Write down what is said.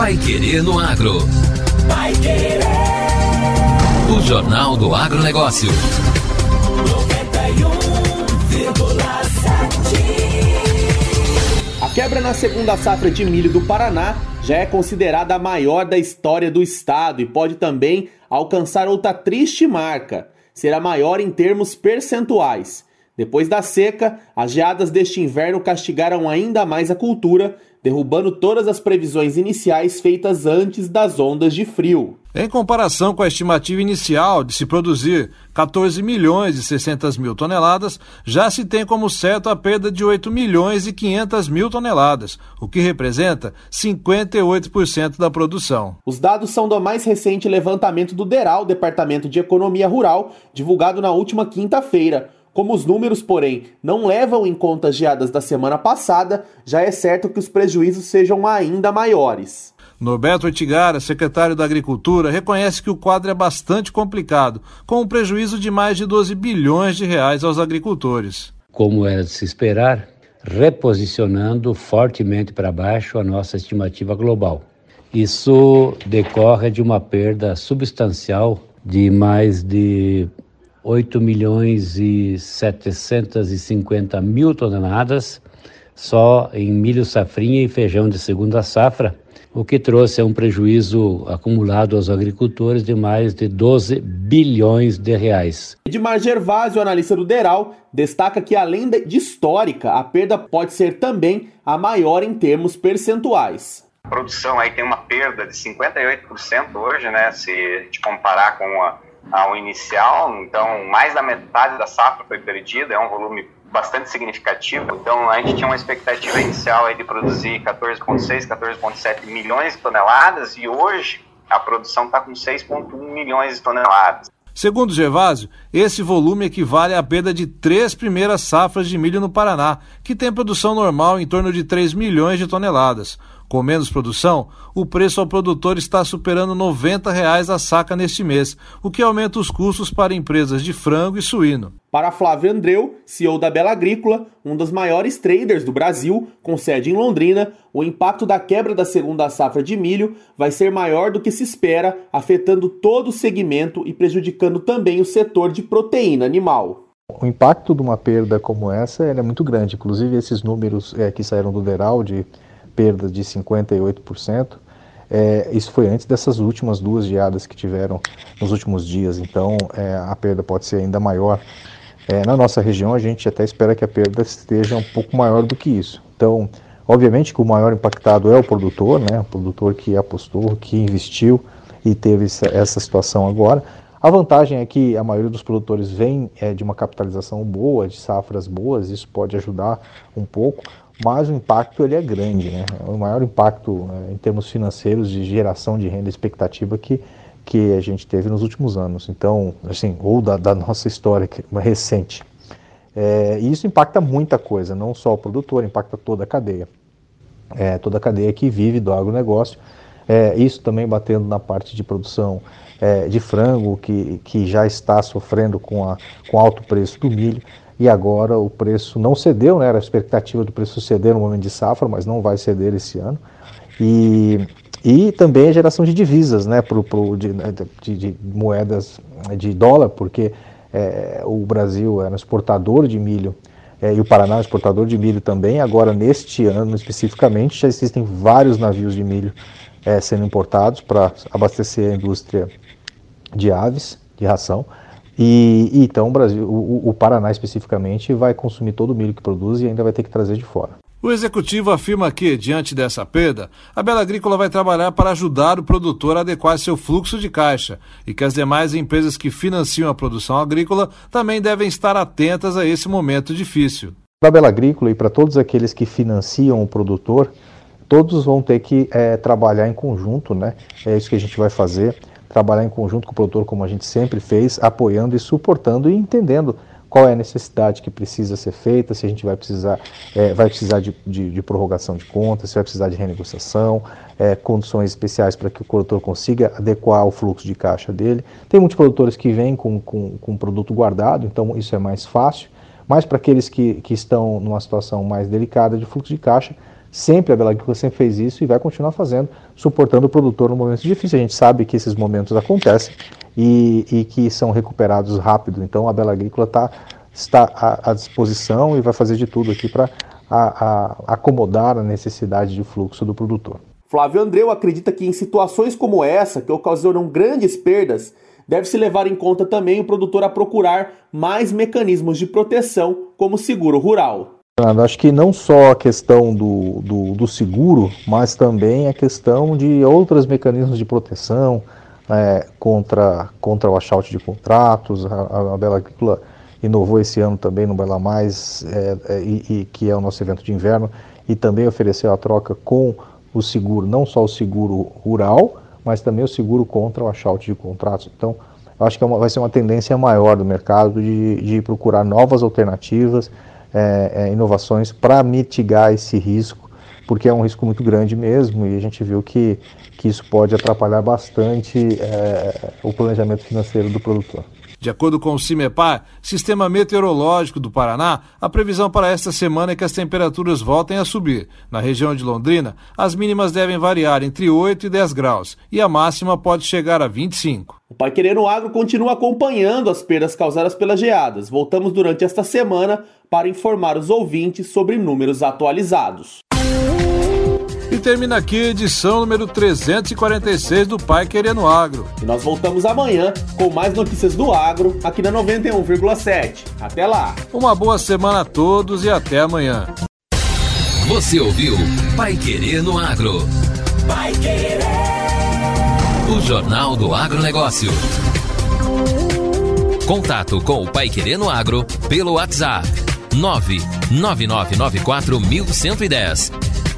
Pai Querer no Agro. Pai Querer. O Jornal do Agronegócio. 91,7. A quebra na segunda safra de milho do Paraná já é considerada a maior da história do estado e pode também alcançar outra triste marca. Será maior em termos percentuais. Depois da seca, as geadas deste inverno castigaram ainda mais a cultura, derrubando todas as previsões iniciais feitas antes das ondas de frio. Em comparação com a estimativa inicial de se produzir 14 milhões e 600 mil toneladas, já se tem como certo a perda de 8 milhões e 500 mil toneladas, o que representa 58% da produção. Os dados são do mais recente levantamento do DERAL, Departamento de Economia Rural, divulgado na última quinta-feira. Como os números, porém, não levam em conta as geadas da semana passada, já é certo que os prejuízos sejam ainda maiores. Norberto Otigara, secretário da Agricultura, reconhece que o quadro é bastante complicado, com um prejuízo de mais de 12 bilhões de reais aos agricultores. Como era de se esperar, reposicionando fortemente para baixo a nossa estimativa global. Isso decorre de uma perda substancial de mais de 8 milhões e 750 mil toneladas só em milho safrinha e feijão de segunda safra, o que trouxe um prejuízo acumulado aos agricultores de mais de 12 bilhões de reais. Edmar Gervásio, analista do Deral, destaca que além de histórica, a perda pode ser também a maior em termos percentuais. A produção aí tem uma perda de 58% hoje, né, se te comparar com a ao inicial, então mais da metade da safra foi perdida, é um volume bastante significativo. Então a gente tinha uma expectativa inicial de produzir 14,6, 14,7 milhões de toneladas e hoje a produção está com 6,1 milhões de toneladas. Segundo Gervásio, esse volume equivale à perda de três primeiras safras de milho no Paraná, que tem produção normal em torno de 3 milhões de toneladas. Com menos produção, o preço ao produtor está superando 90 reais a saca neste mês, o que aumenta os custos para empresas de frango e suíno. Para Flávio Andreu, CEO da Bela Agrícola, um dos maiores traders do Brasil, com sede em Londrina, o impacto da quebra da segunda safra de milho vai ser maior do que se espera, afetando todo o segmento e prejudicando também o setor de proteína animal. O impacto de uma perda como essa é muito grande. Inclusive, esses números é, que saíram do Deral de perda de 58%. É, isso foi antes dessas últimas duas geadas que tiveram nos últimos dias, então é, a perda pode ser ainda maior. É, na nossa região, a gente até espera que a perda esteja um pouco maior do que isso. Então, obviamente que o maior impactado é o produtor, né, o produtor que apostou, que investiu e teve essa situação agora. A vantagem é que a maioria dos produtores vem é, de uma capitalização boa, de safras boas, isso pode ajudar um pouco mas o impacto ele é grande, né? É o maior impacto né, em termos financeiros de geração de renda expectativa que, que a gente teve nos últimos anos. Então, assim, ou da, da nossa história recente. É, e isso impacta muita coisa, não só o produtor, impacta toda a cadeia. É, toda a cadeia que vive do agronegócio. É, isso também batendo na parte de produção é, de frango, que, que já está sofrendo com, a, com alto preço do milho e agora o preço não cedeu, né? era a expectativa do preço ceder no momento de safra, mas não vai ceder esse ano. E, e também a geração de divisas, né, pro, pro, de, de, de moedas de dólar, porque é, o Brasil era exportador de milho é, e o Paraná é exportador de milho também. Agora, neste ano especificamente, já existem vários navios de milho é, sendo importados para abastecer a indústria de aves, de ração. E, e então o Brasil, o, o Paraná especificamente, vai consumir todo o milho que produz e ainda vai ter que trazer de fora. O executivo afirma que, diante dessa perda, a Bela Agrícola vai trabalhar para ajudar o produtor a adequar seu fluxo de caixa e que as demais empresas que financiam a produção agrícola também devem estar atentas a esse momento difícil. Para a Bela Agrícola e para todos aqueles que financiam o produtor, todos vão ter que é, trabalhar em conjunto, né? É isso que a gente vai fazer trabalhar em conjunto com o produtor, como a gente sempre fez, apoiando e suportando e entendendo qual é a necessidade que precisa ser feita, se a gente vai precisar, é, vai precisar de, de, de, prorrogação de contas, se vai precisar de renegociação, é, condições especiais para que o produtor consiga adequar o fluxo de caixa dele. Tem muitos produtores que vêm com, com, com produto guardado, então isso é mais fácil, mas para aqueles que, que estão numa situação mais delicada de fluxo de caixa, Sempre a Bela Agrícola sempre fez isso e vai continuar fazendo, suportando o produtor no momento difícil. A gente sabe que esses momentos acontecem e, e que são recuperados rápido. Então a Bela Agrícola tá, está à, à disposição e vai fazer de tudo aqui para acomodar a necessidade de fluxo do produtor. Flávio Andreu acredita que em situações como essa, que ocasionam grandes perdas, deve-se levar em conta também o produtor a procurar mais mecanismos de proteção, como seguro rural. Acho que não só a questão do, do, do seguro, mas também a questão de outros mecanismos de proteção é, contra, contra o achaute de contratos. A, a Bela Agrícola inovou esse ano também no Baila Mais, é, é, e, que é o nosso evento de inverno, e também ofereceu a troca com o seguro, não só o seguro rural, mas também o seguro contra o achaute de contratos. Então, acho que é uma, vai ser uma tendência maior do mercado de, de procurar novas alternativas, é, é, inovações para mitigar esse risco, porque é um risco muito grande mesmo e a gente viu que, que isso pode atrapalhar bastante é, o planejamento financeiro do produtor. De acordo com o CIMEPAR, Sistema Meteorológico do Paraná, a previsão para esta semana é que as temperaturas voltem a subir. Na região de Londrina, as mínimas devem variar entre 8 e 10 graus e a máxima pode chegar a 25. O Pai Querendo Agro continua acompanhando as perdas causadas pelas geadas. Voltamos durante esta semana para informar os ouvintes sobre números atualizados. E termina aqui a edição número 346 do Pai Querendo Agro. E nós voltamos amanhã com mais notícias do agro aqui na 91,7. Até lá. Uma boa semana a todos e até amanhã. Você ouviu Pai Querendo Agro. Pai Querer. O Jornal do Agronegócio. Contato com o Pai Querendo Agro pelo WhatsApp 999941110